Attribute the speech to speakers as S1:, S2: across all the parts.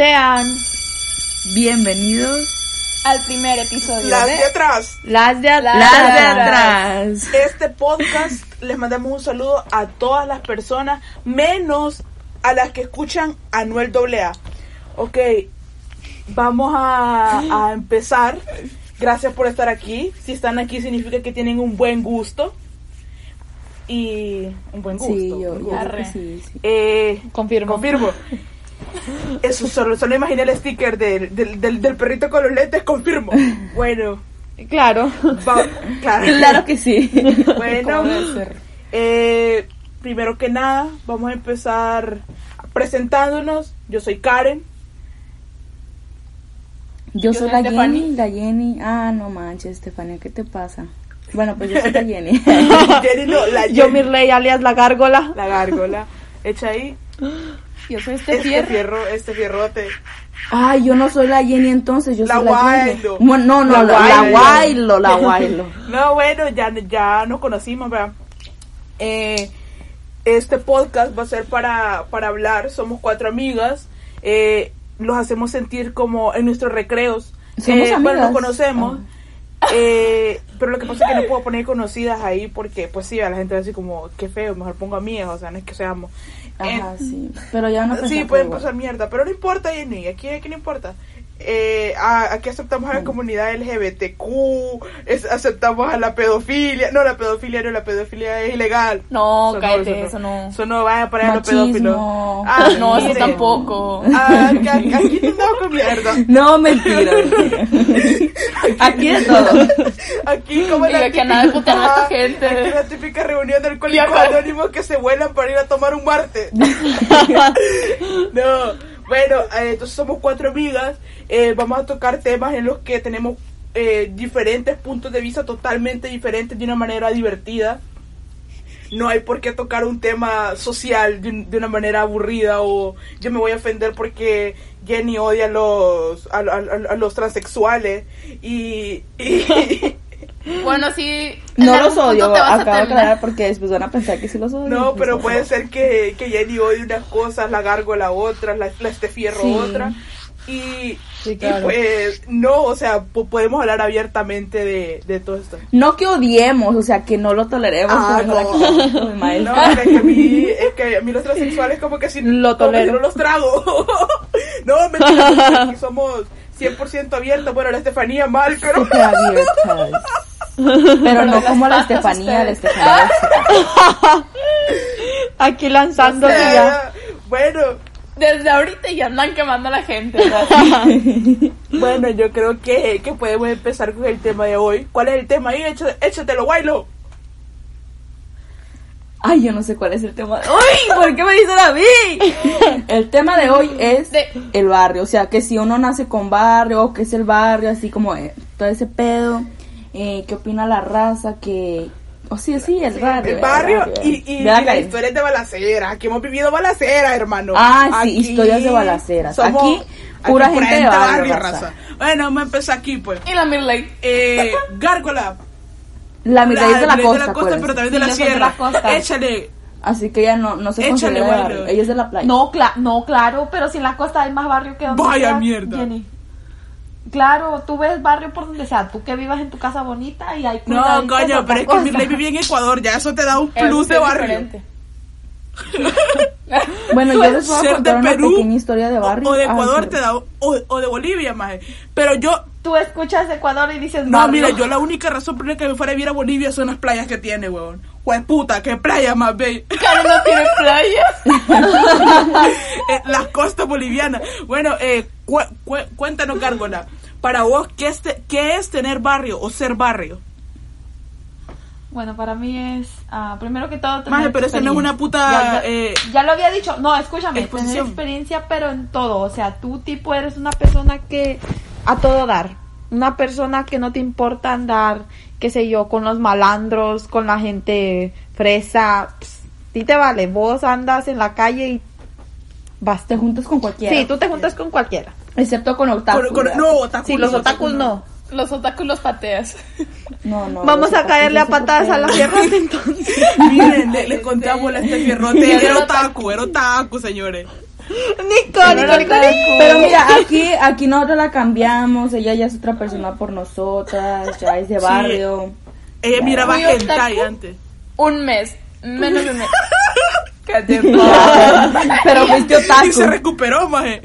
S1: Sean bienvenidos
S2: al primer episodio
S3: Las de atrás.
S1: Las de,
S2: Las
S1: las de atrás.
S3: Este podcast les mandamos un saludo a todas las personas, menos a las que escuchan Anuel AA. Ok, vamos a, a empezar. Gracias por estar aquí. Si están aquí significa que tienen un buen gusto. Y un buen gusto.
S1: Sí, yo, yo sí, sí.
S3: Eh,
S2: Confirmo.
S3: Confirmo. Eso solo, solo imaginé el sticker del, del, del, del perrito con los lentes, confirmo. Bueno,
S1: Claro.
S3: va- claro.
S1: Claro que sí.
S3: Bueno, eh, primero que nada, vamos a empezar presentándonos. Yo soy Karen.
S1: Yo soy
S2: soy
S1: la
S2: Stephanie.
S1: Jenny, la Jenny. Ah, no manches, Estefania, ¿qué te pasa? Bueno, pues yo soy la Jenny.
S3: Jenny no, la
S1: yo Mirley alias la gárgola.
S3: la gárgola. Echa ahí.
S2: Yo soy este
S3: Este
S2: fierro.
S3: fierro, este fierrote.
S1: Ay, yo no soy la Jenny entonces, yo
S3: La
S1: soy la Jenny.
S3: Guaylo.
S1: Bueno, no, no,
S3: La
S1: la, la
S3: Guaylo.
S1: La Guaylo.
S3: No, bueno, ya, ya nos conocimos, ¿verdad? Eh, este podcast va a ser para, para hablar. Somos cuatro amigas. Eh, los hacemos sentir como en nuestros recreos.
S1: ¿Somos
S3: Eh, Bueno, nos conocemos. Eh, pero lo que pasa es que no puedo poner conocidas ahí porque, pues sí, a la gente va a decir como, qué feo, mejor pongo amigas, o sea, no es que seamos.
S1: Ajá, sí. Pero ya no
S3: Sí, pueden
S1: igual.
S3: pasar mierda, pero no importa, Jenny. Aquí, aquí no importa. Eh, a- aquí aceptamos a la comunidad LGBTQ, es- aceptamos a la pedofilia. No, la pedofilia no, la pedofilia es ilegal.
S2: No,
S3: Eso
S2: cállate, eso no.
S3: Eso no, vaya a poner a los pedófilos.
S2: No, eso tampoco.
S3: Ah, aquí, andamos con mierda.
S1: No, mentira. Aquí de todo.
S3: Aquí como
S2: Y de que nada de putear a esta gente.
S3: Aquí la típica reunión del
S2: acá-
S3: anónimos que se vuelan para ir a tomar un martes. no, bueno, eh, entonces somos cuatro amigas. eh, vamos a tocar temas en los que tenemos eh, diferentes puntos de vista totalmente diferentes de una manera divertida. No hay por qué tocar un tema social de, un- de una manera aburrida o yo me voy a ofender porque Jenny odia a los, a, a- los transexuales y-
S2: Bueno, sí.
S1: No los odio, acabo de aclarar porque después van a pensar que sí los odio.
S3: No, pero puede ser que, que Jenny odie unas cosas, la gárgola otra, la, la este fierro
S1: Sí.
S3: otra. Y,
S1: Sí,
S3: y
S1: claro.
S3: pues no, o sea, po- podemos hablar abiertamente de, de todo esto.
S1: No que odiemos, o sea, que no lo toleremos.
S3: Ah, no.
S1: la
S3: es que a mí, es que a mí los transexuales como que si,
S1: Lo tolero.
S3: no los trago. no, mentira, aquí somos 100% abiertos. Bueno, la Estefanía mal, pero...
S1: No como la Estefanía, la. Estefanía. Aquí lanzando
S3: O sea, Bueno,
S2: Desde ahorita ya andan quemando a la gente.
S3: bueno, yo creo que, que podemos empezar con el tema de hoy. ¿Cuál es el tema ahí? Échate- Échatelo, Wailo.
S1: Ay, yo no sé cuál es el tema de hoy. ¿Por qué me dicen a mí? El tema de hoy es el barrio. O sea, que si uno nace con barrio o que es el barrio, así como eh, todo ese pedo. Eh, ¿Qué opina la raza? Que. O sí, sí, el barrio.
S3: El barrio
S1: barrio.
S3: y, y,
S1: ¿Verdad,
S3: y la
S1: Karen?
S3: historia es de balacera. Aquí hemos vivido balaceras, hermano.
S1: Ah, sí, historias de balaceras. Aquí, pura gente de barrio, raza.
S3: Bueno, vamos a empezar aquí, pues.
S2: Y la Mirley.
S3: Eh, Gárgola.
S1: La mitad es de la
S3: Mirley
S1: costa,
S3: de la costa,
S1: acuérdense.
S3: pero también de
S2: Sí,
S3: la
S2: soy de
S3: sierra.
S2: la costa.
S3: Échale.
S1: Así que ella no, no se
S3: Échale,
S1: considera barrio. Ella es de la playa.
S4: No, cla- no, claro, pero si en la costa hay más barrio que donde
S3: Vaya
S4: sea,
S3: mierda.
S4: Jenny. Claro, tú ves barrio por donde sea, tú que vivas en tu casa bonita y hay
S3: No, coño, pero es que
S4: cosa.
S3: Mirley vivía en Ecuador. Ya eso te da un
S2: Es
S3: plus de barrio.
S2: diferente.
S1: Bueno, yo les voy a
S3: Ser
S1: contar
S3: de
S1: una
S3: Perú
S1: pequeña historia de barrio.
S3: o de
S1: Ay,
S3: Ecuador te da. O, o de Bolivia, más. Pero yo.
S4: Tú escuchas Ecuador y dices
S3: No,
S4: barrio.
S3: mira, yo la única razón por la que me fuera a vivir a Bolivia son las playas que tiene, weón. Jue puta, qué playa más bella.
S2: Karen no tiene playa.
S3: Eh, las costas bolivianas. Bueno, eh, cu- cu- cuéntanos, Gárgola. Para vos, ¿qué es, te- ¿qué es tener barrio o ser barrio?
S4: Bueno, para mí es, ah, primero que todo, tener
S3: Maje, pero eso no es una puta,
S4: Ya, ya-
S3: eh,
S4: ya lo había dicho. No, escúchame, tener
S3: exposición.
S4: experiencia, pero en todo. O sea, tú, tipo, eres una persona que a todo dar. Una persona que no te importa andar, qué sé yo, con los malandros, con la gente fresa. Ti te vale. Vos andas en la calle y vas.
S1: Te juntas con cualquiera.
S4: Sí, tú te juntas con cualquiera.
S1: Excepto con otaku.
S3: Con- con-
S1: ¿verdad?
S3: no,
S4: Sí, los otakus no.
S2: Los otakus los pateas.
S1: No, no.
S4: Vamos a caerle a patadas a la fierrote entonces.
S3: Miren, le, le contamos a este fierrote. Era otaku, era otaku, señores.
S4: Nico, Nico, Nico,
S1: Pero mira, aquí, aquí nosotros la cambiamos. Ella ya es otra persona por nosotras. Ya es de barrio.
S3: Ella miraba hentai antes.
S2: Un mes. Menos de un mes.
S1: Pero fuiste
S3: Y se
S1: otaku.
S3: recuperó, maje.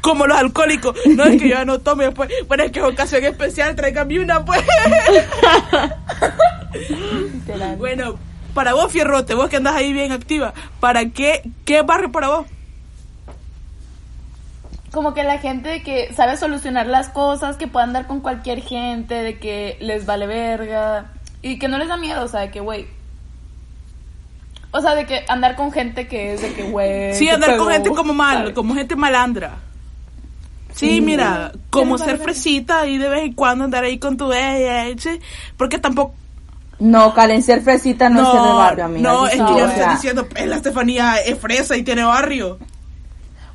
S3: Como los alcohólicos. No es que yo ya no tome después. Bueno, es que es ocasión especial, tráigame una, pues. bueno, para vos, Fierrote, vos que andas ahí bien activa, ¿para qué, qué barrio para vos?
S2: Como que la gente que sabe solucionar las cosas, que puede andar con cualquier gente, de que les vale verga. Y que no les da miedo, o sea, de que, güey. O sea, de que andar con gente que es de que, güey.
S3: Sí, andar con gente como mal,
S2: ¿sabes?
S3: como gente malandra. Sí, mira, como ser fresita y de vez en cuando andar ahí con tu ella, ¿sí? porque tampoco...
S1: No, Karen, ser fresita no, es ser de barrio, amiga.
S3: no, es
S1: sí,
S3: que yo estoy diciendo, pues la Estefanía es fresa y tiene barrio.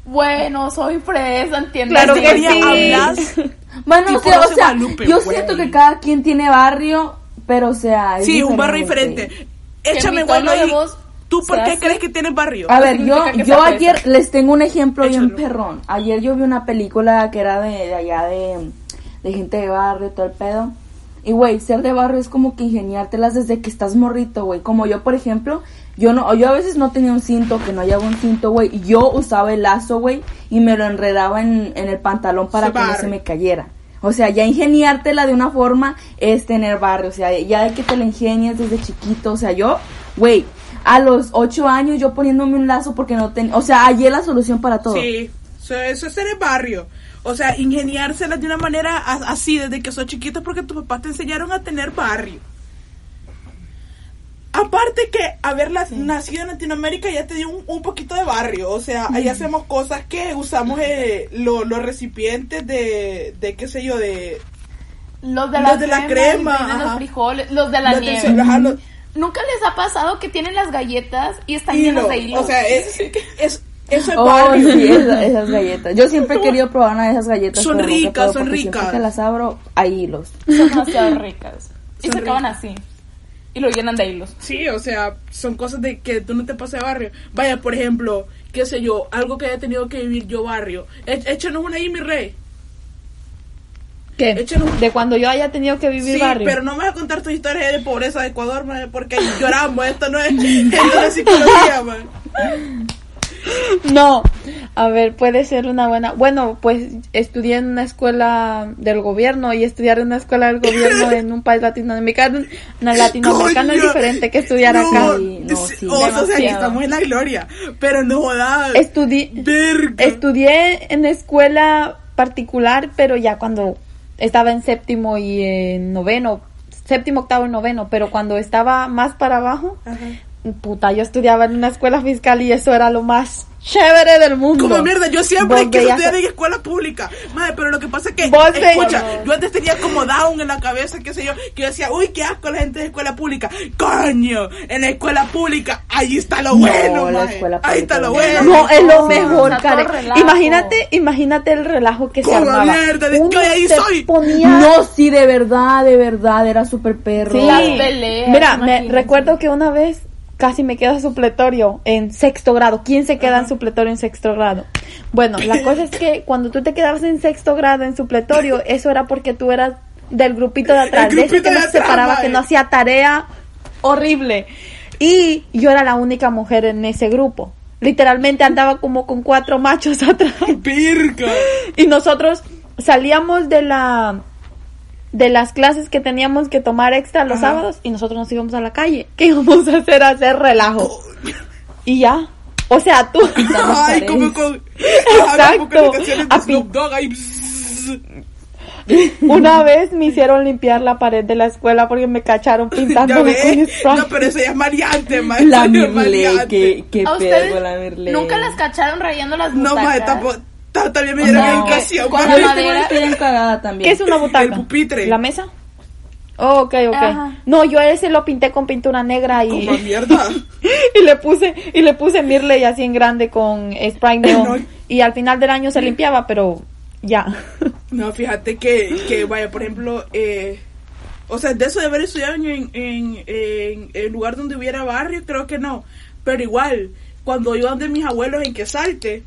S2: Bueno, soy fresa, entiendo.
S4: Claro
S2: Sí,
S4: que sí.
S3: hablas
S1: Bueno,
S3: Tipo
S1: sí, o sea, yo
S3: güey.
S1: siento que cada quien tiene barrio, pero o sea, es
S3: Sí, es un barrio diferente. Échame bueno
S2: tono de
S3: ahí.
S2: voz
S3: ¿Tú por qué crees que tienes barrio?
S1: A ver, yo, yo ayer les tengo un ejemplo bien
S3: Échalo.
S1: perrón. Ayer yo vi una película que era de, de allá de, de gente de barrio, todo el pedo. Y güey, ser de barrio es como que ingeniártelas desde que estás morrito, güey. Como yo, por ejemplo, yo no, yo a veces no tenía un cinto, que no hallaba un cinto, güey. Y yo usaba el lazo, güey, y me lo enredaba en, en el pantalón para que no se me cayera. O sea, ya ingeniártela de una forma es tener barrio. O sea, ya de que te la ingenias desde chiquito. O sea, yo, güey, a los ocho años yo poniéndome un lazo porque no tenía. O sea, hallé la solución para todo.
S3: Sí, eso, eso es ser el barrio. O sea, ingeniárselas de una manera a- así desde que sos chiquito porque tus papás te enseñaron a tener barrio. Aparte que haber la- nacido en Latinoamérica ya te dio un, un poquito de barrio. O sea, ahí hacemos cosas que usamos eh, lo- los recipientes de, de, qué sé yo, de...
S2: Los de
S3: Los
S2: la
S3: de la
S2: crema,
S3: crema,
S2: venden
S3: ajá.
S2: los frijoles, los de la
S3: los de-
S2: nieve.
S3: ajá, los-
S2: ¿Nunca les ha pasado que tienen las galletas y están
S3: hilo.
S2: llenas de hilo?
S3: O sea, es, es, eso es
S1: Oh, sí, esa- esas galletas. Yo siempre he querido probar una de esas galletas.
S3: Son ricas, son
S1: siempre
S3: ricas.
S1: que las abro, hay hilos.
S2: Son demasiado ricas. Y
S3: Son
S2: se acaban así. Y lo llenan de hilos.
S3: Sí, o sea, son cosas de que tú no te pasas de barrio. Vaya, por ejemplo, qué sé yo, algo que haya tenido que vivir yo barrio. Échanos una ahí, mi rey.
S4: De cuando yo haya tenido que vivir
S3: Sí,
S4: barrio.
S3: pero no me vas a contar tus historias de pobreza de Ecuador, man, porque lloramos. Esto no es, esto es psicología, man.
S4: No, a ver, puede ser una buena. Bueno, pues estudié en una escuela del gobierno y estudiar en una escuela del gobierno en un país latinoamericano, no, latinoamericano es diferente que estudiar
S3: no,
S4: acá.
S1: Sí, no,
S3: sí, o sea, aquí
S2: Demasiado.
S3: estamos en la gloria, pero no jodas.
S4: Estudi-
S3: Verga.
S4: estudié en escuela particular, pero ya cuando estaba en séptimo y en noveno, séptimo, octavo y noveno, pero cuando estaba más para abajo. Puta, yo estudiaba en una escuela fiscal y eso era lo más chévere del mundo.
S3: Como mierda, yo siempre quise estudiar en escuela pública. Madre, pero lo que pasa es que,
S4: Vos veías-
S3: escucha, yo antes tenía como down en la cabeza, qué sé yo, que yo decía, uy, qué asco la gente de escuela pública. Coño, en la escuela pública, ahí está lo
S1: No,
S3: bueno,
S1: la
S3: maje.
S1: escuela
S3: Ahí está lo
S1: no.
S3: bueno.
S4: No, es lo
S2: No,
S4: mejor,
S2: todo
S4: Karen. Imagínate, imagínate el relajo que se
S3: Como
S4: armaba.
S3: mierda, de-
S4: Uno
S3: yo ahí
S4: se
S3: soy.
S4: ponía-
S1: No, sí, de verdad, de verdad, era súper perro.
S4: Sí.
S2: Las peleas,
S4: Mira, me recuerdo que una vez casi me queda supletorio en sexto grado. ¿Quién se queda en supletorio en sexto grado? Bueno, la cosa es que cuando tú te quedabas en sexto grado en supletorio, eso era porque tú eras del grupito de atrás,
S3: El
S4: de ese que no se separaba, que no hacía tarea horrible. Y yo era la única mujer en ese grupo. Literalmente andaba como con cuatro machos atrás.
S3: Virga.
S4: Y nosotros salíamos de la de las clases que teníamos que tomar extra los
S3: Ajá.
S4: sábados y nosotros nos íbamos a la calle. ¿Qué íbamos a hacer? A hacer relajo. Y ya. O sea, tú.
S3: Ay, como con.
S4: Exacto. Una vez me hicieron limpiar la pared de la escuela porque me cacharon
S3: ves.
S4: con spray.
S3: No, pero eso ya es maleante, ma.
S1: La
S3: maleante.
S1: qué, qué
S2: ¿A
S1: pedo la
S2: nunca las cacharon rayando las
S3: No,
S2: butacas?
S3: ma, tampoco. Ta- También me dieron
S1: No,
S2: madera.
S1: bien cagada también.
S4: ¿Qué es una butaca?
S3: El pupitre.
S4: ¿La mesa? Oh, ok, ok.
S2: Ajá.
S4: No, yo ese lo pinté con pintura negra y,
S3: Como mierda.
S4: y le puse y le puse Mirley así en grande con spray neon
S3: No.
S4: y al final del año se limpiaba, pero ya.
S3: No, fíjate que, que vaya, por ejemplo, eh, o sea, de eso de haber estudiado en, en, en, en lugar donde hubiera barrio, creo que no. Pero igual, cuando iban de mis abuelos en Quesalte,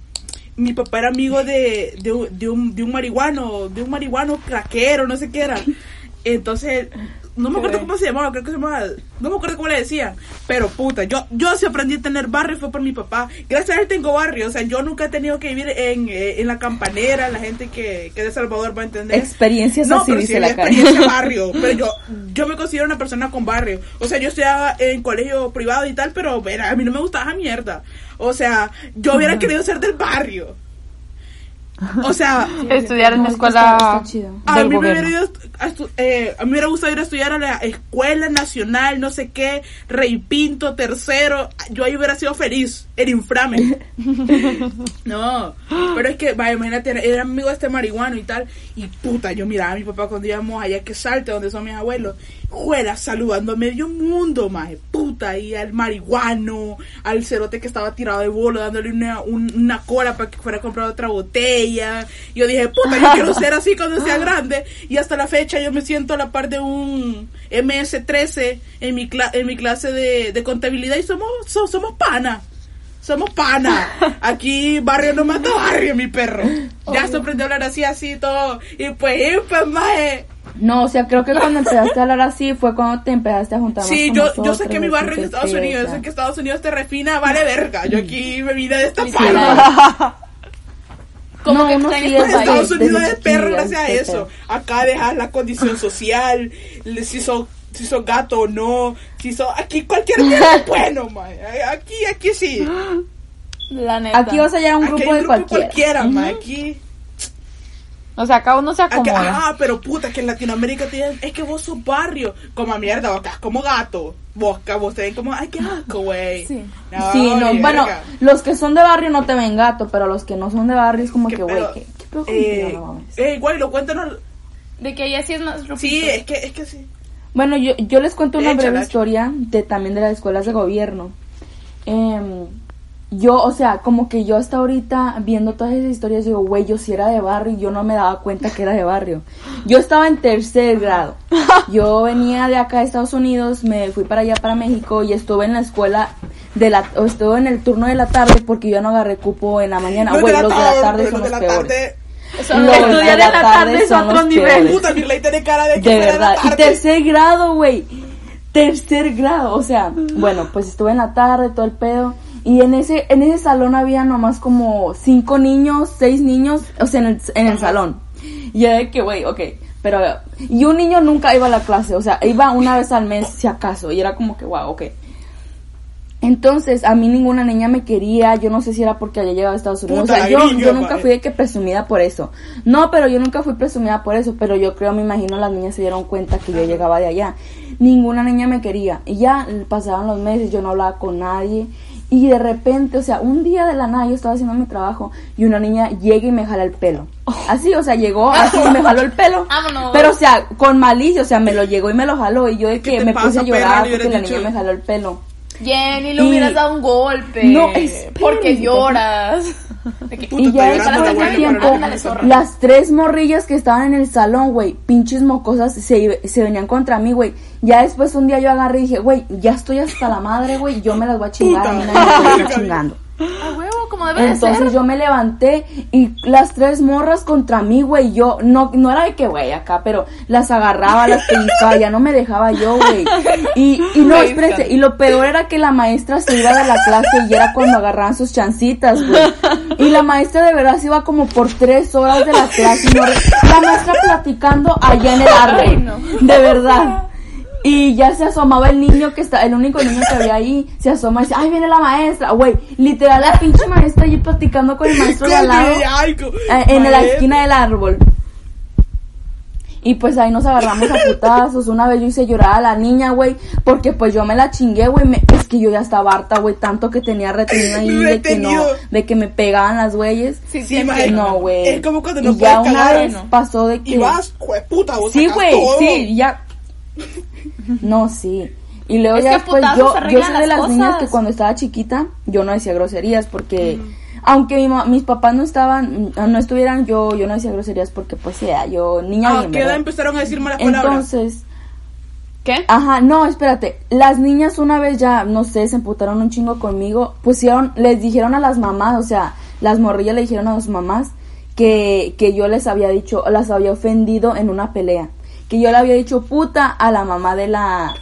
S3: mi papá era amigo de, de, de un, de un marihuano, de un marihuano craquero, no sé qué era. Entonces, no me acuerdo cómo se llamaba, creo que se llamaba, no me acuerdo cómo le decían, pero puta, yo, yo sí aprendí a tener barrio fue por mi papá. Gracias a él tengo barrio, o sea, yo nunca he tenido que vivir en, eh, en la campanera, la gente que, que de Salvador va a entender.
S1: Experiencias
S3: No,
S1: así,
S3: pero
S1: dice
S3: sí,
S1: la cara.
S3: experiencia barrio, pero yo, yo me considero una persona con barrio. O sea, yo estudiaba en colegio privado y tal, pero era, a mí no me gustaba esa mierda. O sea, yo hubiera querido ser del barrio. O sea,
S4: Estudiar en
S1: No,
S4: una escuela
S1: está- está chido.
S3: a mí, me hubiera
S4: gobierno.
S3: ido a, eh, a mí me hubiera gustado ir a estudiar a la Escuela Nacional, no sé qué, Rey Pinto, tercero. Yo ahí hubiera sido feliz, el inframe. no, pero es que, vaya, imagínate, era, era amigo de este marihuano y tal. Y puta, yo miraba a mi papá cuando íbamos allá que salte, donde son mis abuelos. Juela, saludando a medio mundo, maje, puta, y al marihuano, al cerote que estaba tirado de bolo, dándole una, un- una cola para que fuera a comprar otra botella. Yo dije, puta, yo quiero ser así cuando sea grande. Y hasta la fecha yo me siento a la par de un MS-13 en mi, cla- en mi clase de, de contabilidad y somos, so- somos pana. Somos pana. Aquí barrio no mata barrio, mi perro. Ya se aprendió a hablar así, así todo. Y pues, y pues, maje.
S1: No, o sea, creo que cuando empezaste a hablar así fue cuando te empezaste a juntar
S3: Sí,
S1: más
S3: yo, yo sé que mi barrio
S1: que
S3: Estados
S1: sí,
S3: Unidos, yo sé que Estados Unidos te refina, vale verga. Yo aquí me vine de esta pana.
S2: Como
S1: No,
S2: que
S1: uno sí
S2: tu
S1: es
S3: Pues
S2: país.
S3: Estados Unidos es perro gracias a eso. Acá dejas la condición social, si sos, si sos gato o no, si sos, aquí cualquier mierda es bueno, man. Aquí, aquí sí.
S2: La neta.
S1: Aquí vas a hallar un
S3: Aquí
S1: grupo
S3: hay
S1: de
S3: un grupo
S1: cualquiera.
S3: cualquiera, man. Aquí,
S4: O sea, cada uno se acomoda.
S3: ah, pero puta, que en Latinoamérica dicen, es que vos sos barrio. Como mierda, vos estás como gato. Vos, vos te ven como, ay, qué asco, güey.
S2: Sí.
S3: No,
S1: Sí, no, bueno, los que son de barrio no te ven gato, pero los que no son de barrio es como
S3: ¿Qué
S1: que, güey? ¿qué, qué pedo
S3: Eh?
S1: No mames.
S3: eh, güey, lo cuéntanos.
S2: De que ella sí es más rupito.
S3: Sí, es que, es que sí.
S1: Bueno, yo, yo les cuento una
S3: Échala,
S1: breve historia de también de las escuelas de gobierno. Em, yo, o sea, como que yo hasta ahorita viendo todas esas historias digo, güey, yo sí era de barrio y yo no me daba cuenta que era de barrio. Yo estaba en tercer grado. Yo venía de acá de Estados Unidos, me fui para allá para México y estuve en la escuela de la, o estuve en el turno de la tarde porque yo no agarré cupo en la mañana.
S3: Los
S1: Güey,
S3: de la
S1: los de la
S3: tarde, los
S1: son los peores.
S3: tarde.
S1: Los
S4: estudiar en la tarde es
S1: son
S4: otro nivel.
S1: peores.
S3: Puta, Mirley tiene cara de que
S1: De verdad. Y tercer grado, güey. Tercer grado. O sea, bueno, pues estuve en la tarde, todo el pedo. Y en ese, en ese salón había nomás como cinco niños, seis niños, o sea, en el, en el salón. Y yo de que, güey, ok. Pero, y un niño nunca iba a la clase, o sea, iba una vez al mes, si acaso. Y era como que, wow, ok. Entonces, a mí ninguna niña me quería, yo no sé si era porque había llegado a Estados Unidos.
S3: Puta,
S1: o sea, yo,
S3: gringa,
S1: yo nunca fui de que presumida por eso. No, pero yo nunca fui presumida por eso, pero yo creo, me imagino, las niñas se dieron cuenta que yo llegaba de allá. Ninguna niña me quería. Y ya pasaban los meses, yo no hablaba con nadie. Y de repente, o sea, un día de la nada yo estaba haciendo mi trabajo y una niña llega y me jala el pelo. Así, o sea, llegó así y me jaló el pelo.
S2: Vámonos.
S1: Pero, o sea, con malicia, o sea, me lo llegó y me lo jaló. Y yo de
S3: ¿Qué
S1: que me puse a llorar porque la niña me jaló el pelo.
S2: Jenny, le
S1: Y-
S2: hubieras dado un golpe.
S1: No,
S2: Porque lloras. Que-
S1: Y ya después de tiempo, las tres morrillas que estaban en el salón, güey, pinches mocosas, se, se venían contra mí, güey. Ya después un día yo agarré y dije, güey, ya estoy hasta la madre, güey, yo me las voy a chingar, a mí nadie me está chingando.
S2: A huevo, como debe de
S1: Entonces
S2: ser.
S1: yo me levanté y las tres morras contra mí, güey, yo, no, no era de que, güey, acá, pero las agarraba, las pellizcaba, ya no me dejaba yo, güey. Y, y no, espérate, y lo peor era que la maestra se iba de la clase y era cuando agarraban sus chancitas, güey. Y la maestra de verdad se iba como por tres horas de la clase y no la maestra platicando allá en el árbol.
S2: no.
S1: De verdad. Y ya se asomaba el niño que está, el único niño que había ahí, se asoma y dice, ay, viene la maestra, güey, literal la pinche maestra allí platicando con el maestro de al lado, eh, en la esquina del árbol. Y pues ahí nos agarramos a putazos. Una vez yo hice llorar a la niña, güey, porque pues yo me la chingué, güey. Es que yo ya estaba harta, güey, tanto que tenía retenido ahí de que no, de que me pegaban las güeyes.
S2: Sí,
S3: Sí.
S1: No, güey.
S3: Es como cuando no
S1: y ya
S3: puedes
S1: una
S3: cagar,
S1: vez
S2: ¿no?
S1: pasó de que...
S3: Y vas, puta, vos
S1: Sí, güey, sí, ya. No, sí. Y luego
S2: Es
S1: ya
S2: que
S1: después yo, yo soy de
S2: las
S1: las niñas que cuando estaba chiquita yo no decía groserías porque aunque mi ma- mis papás no estaban, no estuvieran, yo yo no decía groserías porque pues ya, yo niña
S3: ¿A
S1: bien,
S3: qué edad empezaron a decir malas palabras?
S1: Entonces,
S2: ¿Qué?
S1: Ajá, no, espérate. Las niñas una vez ya, no sé, se emputaron un chingo conmigo. Pusieron, les dijeron a las mamás, o sea, las morrillas le dijeron a sus mamás que, que yo les había dicho, las había ofendido en una pelea. Que yo le había dicho puta a la mamá de la,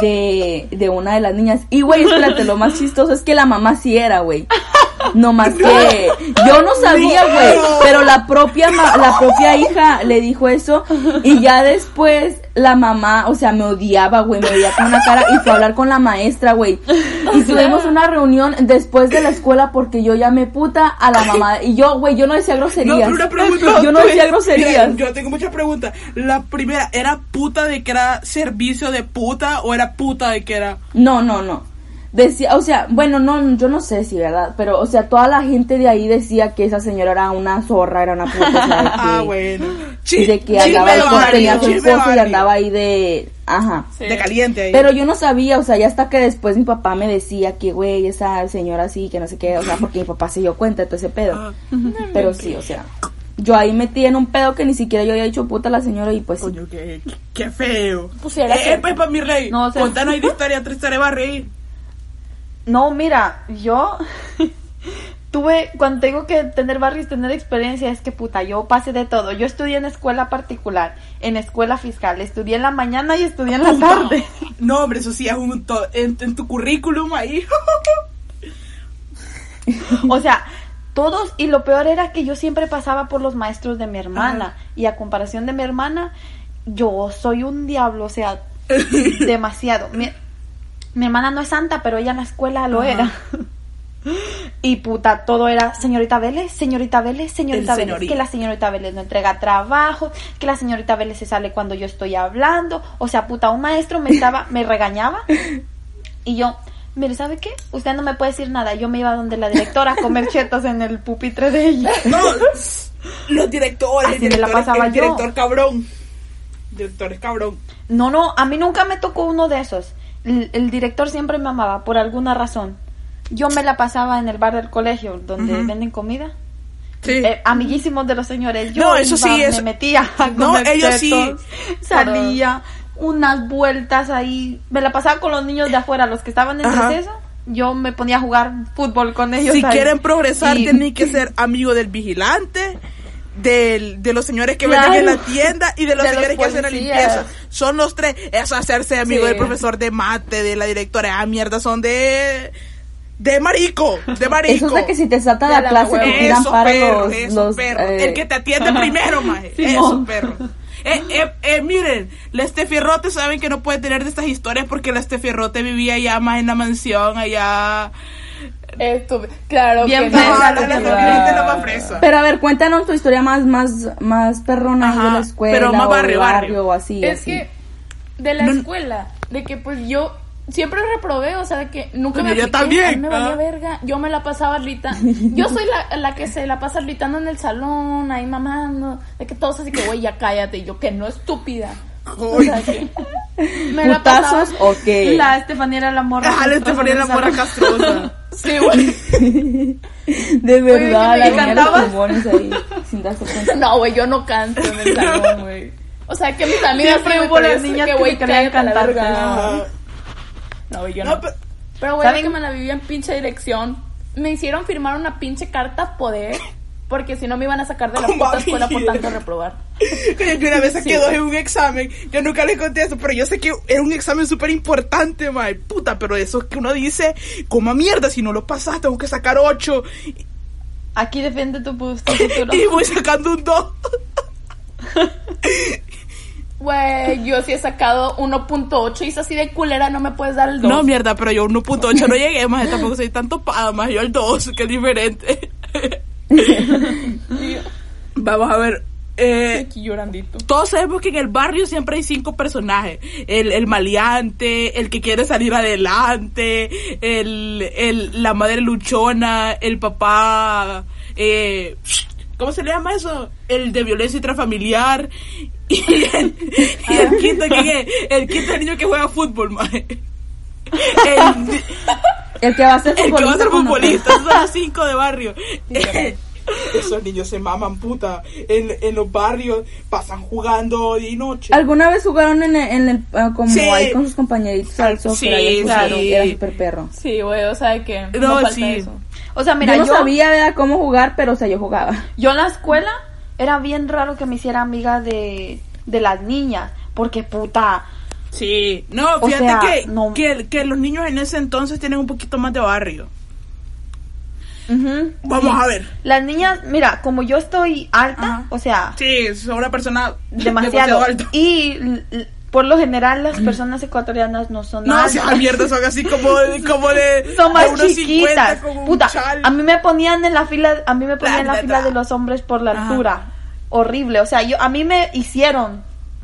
S1: de, de una de las niñas. Y güey, espérate, lo más chistoso es que la mamá sí era, güey. No más que yo no sabía, güey, pero la propia ma- la propia hija le dijo eso y ya después la mamá, o sea, me odiaba, güey, me veía con una cara y fue a hablar con la maestra, güey. Y tuvimos una reunión después de la escuela porque yo llamé puta a la mamá y yo, güey, yo no decía
S3: No,
S1: groserías.
S3: pero una pregunta.
S1: Yo no decía groserías.
S3: yo tengo muchas preguntas. La primera, ¿era puta de que era servicio de puta o era puta de que era...
S1: No, no, no. Decía, o sea, bueno, no, yo no sé si, ¿verdad? Pero, o sea, toda la gente de ahí decía que esa señora era una zorra, era una puta, o sea, de que,
S3: Ah, bueno.
S1: y de que andaba ahí con
S3: varios,
S1: tenía su
S3: chisme
S1: esposo y andaba ahí de, ajá.
S2: Sí.
S3: De caliente ahí.
S1: Pero yo no sabía, o sea, ya hasta que después mi papá me decía que, güey, esa señora sí, que no sé qué, o sea, porque mi papá se dio cuenta de todo ese pedo.
S3: Ah,
S1: Pero sí, o sea, yo ahí metí en un pedo que ni siquiera yo había dicho puta a la señora y pues
S3: coño, qué, qué feo.
S2: Pues era
S3: eh,
S2: que-
S3: Pepa, mi rey.
S4: No, o sea-
S3: Contanos ahí la historia, triste va a reír.
S4: No, mira, yo tuve, cuando tengo que tener barrios, tener experiencia, es que puta, yo pasé de todo. Yo estudié en escuela particular, en escuela fiscal, estudié en la mañana y estudié en la tarde.
S3: No, hombre, eso sí es un... en tu currículum ahí.
S4: O sea, todos, y lo peor era que yo siempre pasaba por los maestros de mi hermana. Y a comparación de mi hermana, yo soy un diablo, o sea, demasiado. Mi, mi hermana no es santa, pero ella en la escuela lo
S3: Ajá.
S4: era. Y puta, todo era señorita Vélez, señorita Vélez, señorita Vélez. Que la señorita Vélez no entrega trabajo, que la señorita Vélez se sale cuando yo estoy hablando. O sea, puta, un maestro me estaba, me regañaba. Y yo, mire, ¿sabe qué? Usted no me puede decir nada. Yo me iba donde la directora a comer chetos en el pupitre de ella.
S3: No, los directores,
S4: Así
S3: el
S4: me la pasaba
S3: el
S4: yo.
S3: director cabrón. Director es cabrón.
S4: No, no, a mí nunca me tocó uno de esos. El, el director siempre me amaba, por alguna razón. Yo me la pasaba en el bar del colegio, donde venden comida.
S3: Sí.
S4: Eh, amiguísimos de los señores. Yo
S3: No, eso
S4: iba,
S3: sí,
S4: me metía a
S3: No, ellos sí.
S4: Salía unas vueltas ahí. Me la pasaba con los niños de afuera, los que estaban en
S3: Ajá.
S4: receso. Yo me ponía a jugar fútbol con ellos.
S3: Si
S4: ahí.
S3: quieren progresar,
S4: Y-
S3: tienen que ser amigo del vigilante, del, de los señores que
S4: Claro.
S3: venden en la tienda y de los
S2: De los
S3: señores que hacen la limpieza. Son los tres. Es hacerse amigo
S2: Sí.
S3: del profesor de mate, de la directora. Ah, mierda, son de. De marico, de marico.
S1: Eso es de que si te salta
S2: De
S1: la
S2: la
S1: clase te tiran
S3: Esos
S1: para
S3: perros,
S1: los,
S3: esos
S1: los,
S3: perros.
S1: eh,
S3: El que te atiende primero, maje.
S4: Simón.
S3: Esos perros. Eh, eh, eh, miren, la Estefierrote saben que no puede tener de estas historias porque la Estefierrote vivía allá más en la mansión, allá.
S2: Esto, claro
S4: Bien
S2: que no.
S3: más fresa.
S1: Pero a ver, cuéntanos tu historia más, más, más perrona ahí de
S3: Ajá,
S1: la escuela
S3: pero más
S1: o
S3: barrio,
S1: del
S3: barrio.
S1: o así.
S2: Es
S1: así.
S2: que de la
S3: No-
S2: escuela, de que pues yo siempre reprobé, o sea, de que nunca me
S3: Yo
S2: apliqué,
S3: también,
S2: me valía
S3: ah.
S2: verga, yo me la pasaba gritando, yo soy la, la que se la pasa gritando en el salón, ahí mamando, de que todos así que, güey, ya cállate, y yo que no, estúpida. O sea, que me la pasaba,
S1: ¿Putazos o qué?
S4: La Estefanía era la morra.
S3: Ajá, la
S4: castrosa
S3: Estefanía
S4: del
S3: la morra castrosa.
S2: sí, güey.
S1: De verdad,
S2: que
S1: la los ahí, sin.
S2: No, güey, yo no canto en el salón, güey. O sea, que mis amigas
S4: Siempre hubo las niñas
S2: que,
S4: que
S2: güey,
S4: querían
S2: cállate a la
S4: cantar.
S2: No, yo
S3: No,
S2: no.
S3: pero-
S2: Pero güey,
S4: ¿Saben?
S2: que me la vivía en pinche dirección. Me hicieron firmar una pinche carta poder. Porque si no me iban a sacar de la puta escuela por tanto reprobar.
S3: Yo una vez saqué
S2: Sí,
S3: dos en un examen. Yo nunca les conté eso, pero yo sé que era un examen súper importante, mae. Puta, pero eso es que uno dice, como mierda, si no lo pasas, tengo que sacar ocho.
S4: Aquí defiende tu, tu futuro.
S3: Y voy sacando un dos.
S2: Güey, yo sí he sacado 1.8 y es así de culera, no me puedes dar el 2.
S3: No, mierda, pero yo 1.8 no llegué, más tampoco soy tan topada, más yo al 2, que es diferente. Vamos a ver, eh,
S2: Aquí llorandito.
S3: todos sabemos que en el barrio siempre hay cinco personajes. El, el maleante, el que quiere salir adelante, el, el, la madre luchona, el papá, eh, ¿cómo se le llama eso? El de violencia intrafamiliar. Y el, y el quinto, que, el quinto niño que juega fútbol, mae. El,
S1: El que va a ser
S3: el que va a ser futbolista, esos son los cinco de barrio. Esos niños se maman, puta. En, en los barrios pasan jugando día y noche.
S1: ¿Alguna vez jugaron en el, en el ah, como
S3: Sí.
S1: ahí con sus compañeritos al soccer?
S3: Sí,
S1: ahí
S3: sí.
S1: Era súper perro.
S2: Sí, güey, o sea que no,
S3: No,
S2: falta
S3: sí.
S2: eso.
S4: O sea, mira,
S1: yo
S4: yo,
S1: no sabía ¿verdad? cómo jugar, pero o sea, yo jugaba.
S4: yo en la escuela era bien raro que me hiciera amiga de, de las niñas. Porque puta,
S3: Sí, no,
S4: O
S3: fíjate
S4: sea,
S3: que,
S4: no.
S3: que, que los niños en ese entonces tienen un poquito más de barrio.
S4: ujú,
S3: Vamos a ver.
S4: las niñas, mira, como yo estoy alta,
S3: Ajá.
S4: o sea,
S3: Sí, soy una persona
S4: demasiado.
S3: alta.
S4: Y por lo general las personas ecuatorianas no son
S3: No,
S4: altas.
S3: mierda son así como, como de.
S4: son más
S3: de unos 50
S4: chiquitas.
S3: un
S4: Puta, a mí me ponían en la fila, a mí me ponían en la fila de los hombres por la
S3: Ajá.
S4: altura. Horrible, o sea, yo a mí me hicieron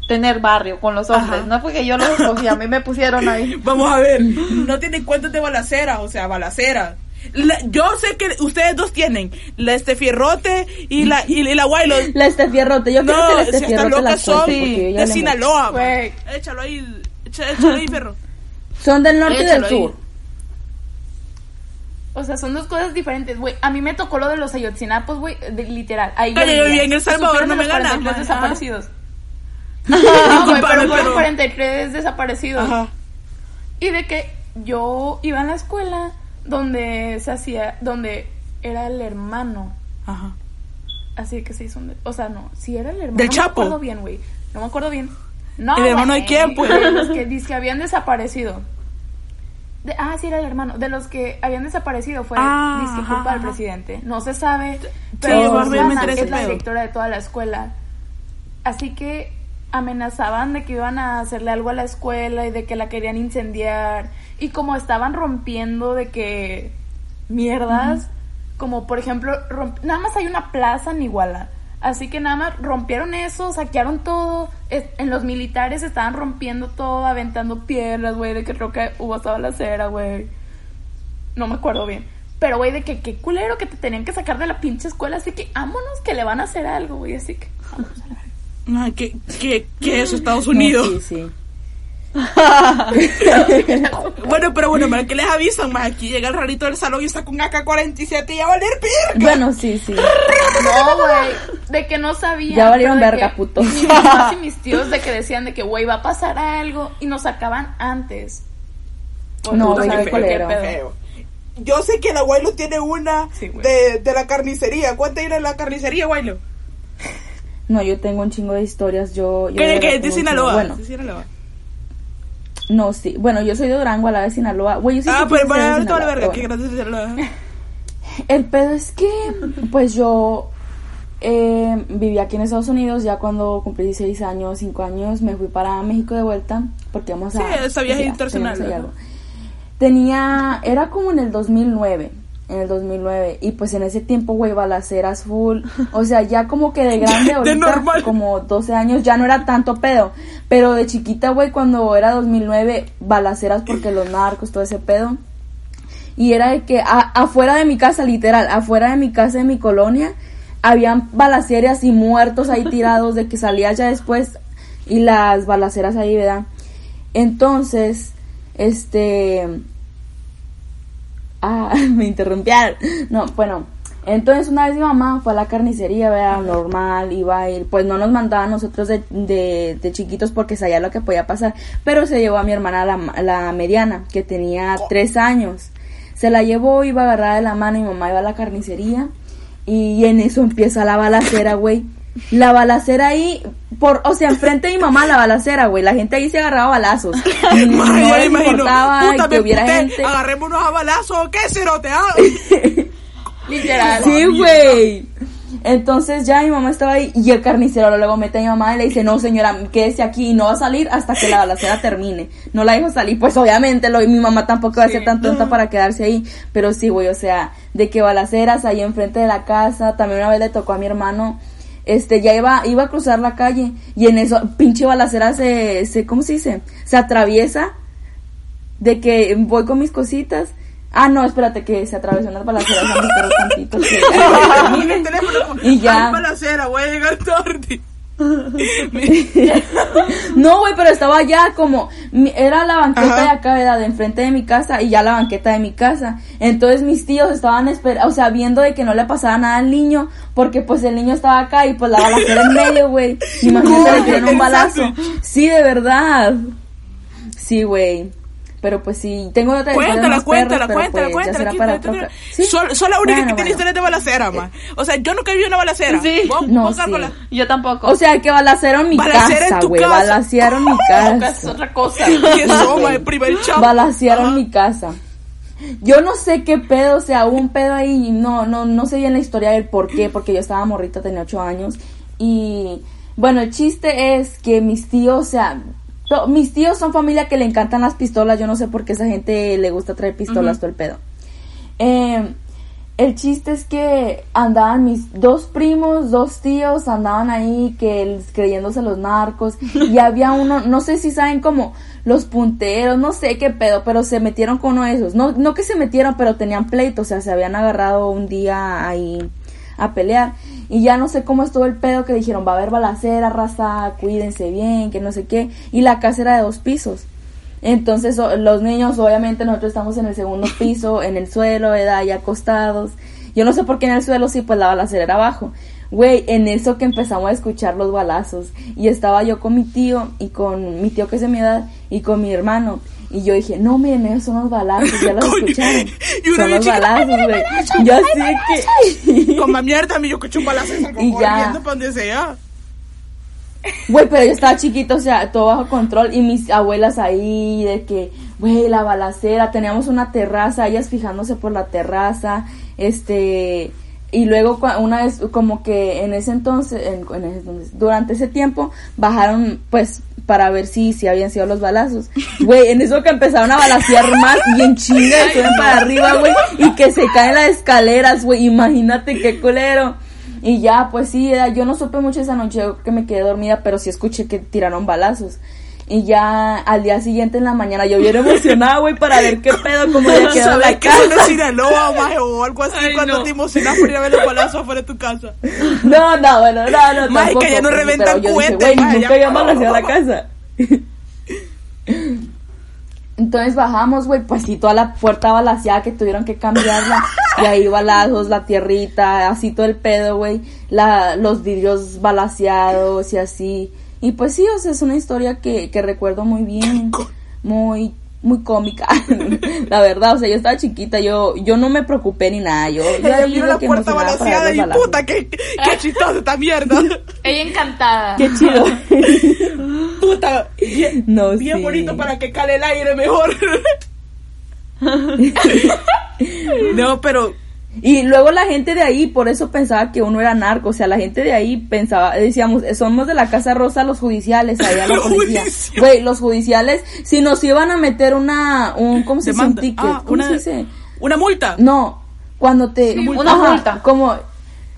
S4: tener barrio con los hombres,
S3: Ajá.
S4: no fue que yo los escogí, a mí me pusieron ahí.
S3: Vamos a ver, no tienen cuentos de balacera, o sea, balacera. La- yo sé que ustedes dos tienen la Estefierrote y la y, la Guaylo.
S1: La Estefierrote, yo creo que la
S3: No, si estas
S1: Estefierrote la
S3: locas son
S1: ya
S3: de Sinaloa.
S2: Güey.
S3: man. Échalo ahí, echa- échalo ahí, perro.
S1: Son del norte y del
S3: ahí.
S1: sur.
S2: O sea, son dos cosas diferentes, güey. A mí me tocó lo de los ayotzinapos, güey, literal. Ahí
S3: yo viví en El Salvador, no
S2: de
S3: me
S2: los
S3: ganas,
S2: 43
S3: man.
S2: desaparecidos. No, güey, pero fueron
S3: pero-
S2: 43 desaparecidos.
S3: Ajá.
S2: Y de que yo iba a la escuela donde se hacía, donde era el hermano.
S3: Ajá.
S2: Así que se hizo un... O sea, no, si era el hermano.
S3: ¿Del
S2: no
S3: Chapo?
S2: me acuerdo bien, güey. No me acuerdo bien. No,
S3: ¿El hermano de quién, pues?
S2: De los que dice que habían desaparecido. De- ah, sí, era el hermano. De los que habían desaparecido fue
S3: Ah,
S2: disque
S3: ajá,
S2: culpa del presidente. No se sabe. Pero es la directora de toda la escuela. Así que amenazaban de que iban a hacerle algo a la escuela y de que la querían incendiar. Y como estaban rompiendo de que mierdas, como por ejemplo, nada más hay una plaza en Iguala. Así que nada más rompieron eso, saquearon todo. En los militares estaban rompiendo todo, aventando piedras, güey, de que creo que hubo hasta balacera, güey. No me acuerdo bien. Pero, güey, de que qué culero que te tenían que sacar de la pinche escuela. Así que, vámonos, que le van a hacer algo, güey. Así que, vámonos a la
S3: ¿qué, qué, qué es eso, Estados
S1: No,
S3: Unidos?
S1: sí, sí.
S3: Bueno, pero bueno, ¿para qué les avisan? Más aquí llega el rarito del salón y está con AK-47 y a valer pirga.
S1: Bueno, sí, sí.
S2: No, güey. De que no sabían.
S1: Ya valieron verga,
S2: que
S1: putos.
S2: Mis mamás y mis tíos de que decían de que, güey, va a pasar algo. Y nos sacaban antes. Por
S1: No,
S2: no
S1: güey, qué.
S3: Feo. Yo sé que el abuelo tiene una
S2: Sí,
S3: de, de la carnicería. ¿Cuánta era la carnicería, abuelo?
S1: No, yo tengo un chingo de historias. Yo, yo
S3: ¿Qué, qué? ¿De. Sinaloa?
S1: Bueno,
S3: ¿De Sinaloa?
S1: no, sí. Bueno, yo soy de Durango, a la de Sinaloa. Güey, yo sí
S3: Ah, pero para toda la verga.
S1: pero
S3: Qué
S1: bueno.
S3: grande Sinaloa.
S1: El pedo es que, pues yo eh, viví aquí en Estados Unidos. Ya cuando cumplí 16 años, 5 años, me fui para México de vuelta. Porque vamos a.
S3: Sí, esa viaje internacional.
S1: Tenía. Era como en el 2009. En el 2009. Y pues en ese tiempo, güey, balaceras full. O sea, ya como que de grande,
S3: De
S1: ahorita,
S3: normal.
S1: como 12 años, ya no era tanto pedo. Pero de chiquita, güey, cuando era 2009, balaceras porque los narcos, todo ese pedo. Y era de que a- afuera de mi casa, literal, afuera de mi casa, de mi colonia, habían balaceras y muertos ahí tirados de que salía ya después y las balaceras ahí, ¿verdad? Entonces, este... Ah, me interrumpieron. No, bueno. Entonces una vez mi mamá fue a la carnicería, ¿verdad? Normal, iba a ir. Pues no nos mandaba a nosotros de, de, de chiquitos porque sabía lo que podía pasar. Pero se llevó a mi hermana, la, la mediana, que tenía tres años. Se la llevó, iba agarrada de la mano y mi mamá iba a la carnicería. Y en eso empieza la balacera, güey. La balacera ahí, por, o sea, enfrente de mi mamá la balacera, güey. La gente ahí se agarraba balazos. No
S3: Madre, ya
S1: les
S3: imagino.
S1: importaba
S3: Puta,
S1: que hubiera
S3: puté.
S1: gente.
S3: Agarrémonos a balazos. ¿Qué cerote?
S2: Literal.
S1: Sí, güey. Entonces ya mi mamá estaba ahí y el carnicero luego mete a mi mamá y le dice, no señora, quédese aquí y no va a salir hasta que la balacera termine. No la dejo salir, pues obviamente lo, mi mamá tampoco va a ser tan tonta para quedarse ahí. Pero sí, güey, o sea, de que balaceras ahí enfrente de la casa, también una vez le tocó a mi hermano este, ya iba, iba a cruzar la calle y en eso, pinche balacera se, se, ¿cómo se dice? Se atraviesa de que voy con mis cositas. Ah, no, espérate, que se atravesó unas balaceras a mis perros tantitos. que-
S3: Mira el teléfono.
S1: Y ya.
S3: Ay, balacera, voy a llegar tarde.
S1: No, güey, pero estaba ya como, mi- era la banqueta
S3: Ajá.
S1: de acá, ¿verdad? De enfrente de mi casa y ya la banqueta de mi casa. Entonces mis tíos estaban esperando, o sea, viendo de que no le pasaba nada al niño, porque pues el niño estaba acá y pues la balacera en medio, güey. Imagínate, le dieron un balazo. Sí, de verdad. Sí, güey. Pero pues sí, tengo otra historia
S3: Cuéntala, cuéntala,
S1: pues, ya
S3: cuéntala.
S1: será
S3: aquí,
S1: para
S3: cuéntala.
S1: otra oca- ¿Sí?
S3: Soy, soy la única
S1: Bueno,
S3: que tiene
S1: bueno.
S3: historias de balacera, man. O sea, yo nunca he vivido una balacera.
S4: Sí.
S3: Vos-
S1: No,
S3: vos,
S1: sí.
S4: Yo tampoco.
S1: O sea, que balacearon mi
S3: Balacera en
S1: casa, güey. Balacearon mi
S2: Es
S1: casa.
S2: otra cosa.
S3: El primer chavo.
S1: Balacearon mi casa. Yo no sé qué pedo, o sea, hubo un pedo ahí, y no, no, no sé bien la historia del por qué, porque yo estaba morrita, tenía ocho años, y bueno, el chiste es que mis tíos, o sea, to- mis tíos son familia que le encantan las pistolas, yo no sé por qué esa gente le gusta traer pistolas, todo el pedo. Eh, el chiste es que andaban mis dos primos, dos tíos, andaban ahí que el- creyéndose los narcos y había uno, no sé si saben como los punteros, no sé qué pedo, pero se metieron con uno de esos. No, no que se metieron, pero tenían pleito, o sea, se habían agarrado un día ahí a pelear. Y ya no sé cómo estuvo el pedo que dijeron, va a haber balacera, raza, cuídense bien, que no sé qué. Y la casa era de dos pisos. Entonces los niños, obviamente nosotros estamos en el segundo piso, en el suelo, ¿verdad? Y acostados. Yo no sé por qué en el suelo sí, pues la balacera era abajo. Güey, en eso que empezamos a escuchar los balazos. Y estaba yo con mi tío y con mi tío que es de mi edad y con mi hermano. Y yo dije, no, miren, esos son los balazos, ya los escucharon.
S3: Y una
S1: Son los balazos, güey. Yo así que...
S3: Con la mierda, mi yo escucho un balazo y
S1: ya.
S3: para donde sea.
S1: Güey, pero yo estaba chiquito, o sea, todo bajo control. Y mis abuelas ahí, de que, güey, la balacera. Teníamos una terraza, ellas fijándose por la terraza. Este. Y luego, una vez, como que en ese entonces, en, en ese entonces, durante ese tiempo, bajaron, pues, para ver si, si habían sido los balazos. Güey, en eso que empezaron a balacear más y en chinga suben para arriba, güey, y que se caen las escaleras, güey, imagínate qué culero. Y ya, pues sí, era- yo no supe mucho esa noche, que me quedé dormida, pero sí escuché que tiraron balazos. Y ya al día siguiente en la mañana yo bien emocionada, güey, para ver qué pedo, cómo ya quedó
S3: ¿Sabes
S1: la
S3: que eso no es
S1: casa.
S3: Sinaloa, maje, o algo así cuando te emocionas por ir a ver los balazos afuera de tu casa?
S1: No, no, bueno, no, no,
S3: Maje, que ya no
S1: pues,
S3: reventan
S1: pero yo dije,
S3: maje,
S1: nunca balaceado la casa. Entonces bajamos, güey, pues sí, toda la puerta balaseada que tuvieron que cambiarla. Y ahí balazos, la tierrita, así todo el pedo, güey. La, los vidrios balaseados y así. Y pues sí, o sea, es una historia que, que recuerdo muy bien. Muy, muy cómica. la verdad, o sea, yo estaba chiquita, yo, yo no me preocupé ni nada. Yo, yo
S3: Ella vio la
S1: que
S3: puerta
S1: los
S3: y
S1: balazos.
S3: puta, qué, qué chistosa esta mierda.
S2: Ella encantada.
S1: Qué chido.
S3: Puta, bien,
S1: No,
S3: bien
S1: sí.
S3: bonito para que cale el aire mejor. no, pero
S1: Y luego la gente de ahí, por eso pensaba que uno era narco, o sea, la gente de ahí pensaba, decíamos, somos de la Casa Rosa los judiciales, ahí a la policía. Güey, los judiciales, si nos iban a meter una, un, ¿cómo se dice? Un ticket,
S3: Ah,
S1: ¿cómo
S3: una,
S1: se dice?
S3: una multa.
S1: No, cuando te...
S4: una
S1: Ajá,
S4: multa.
S1: Como,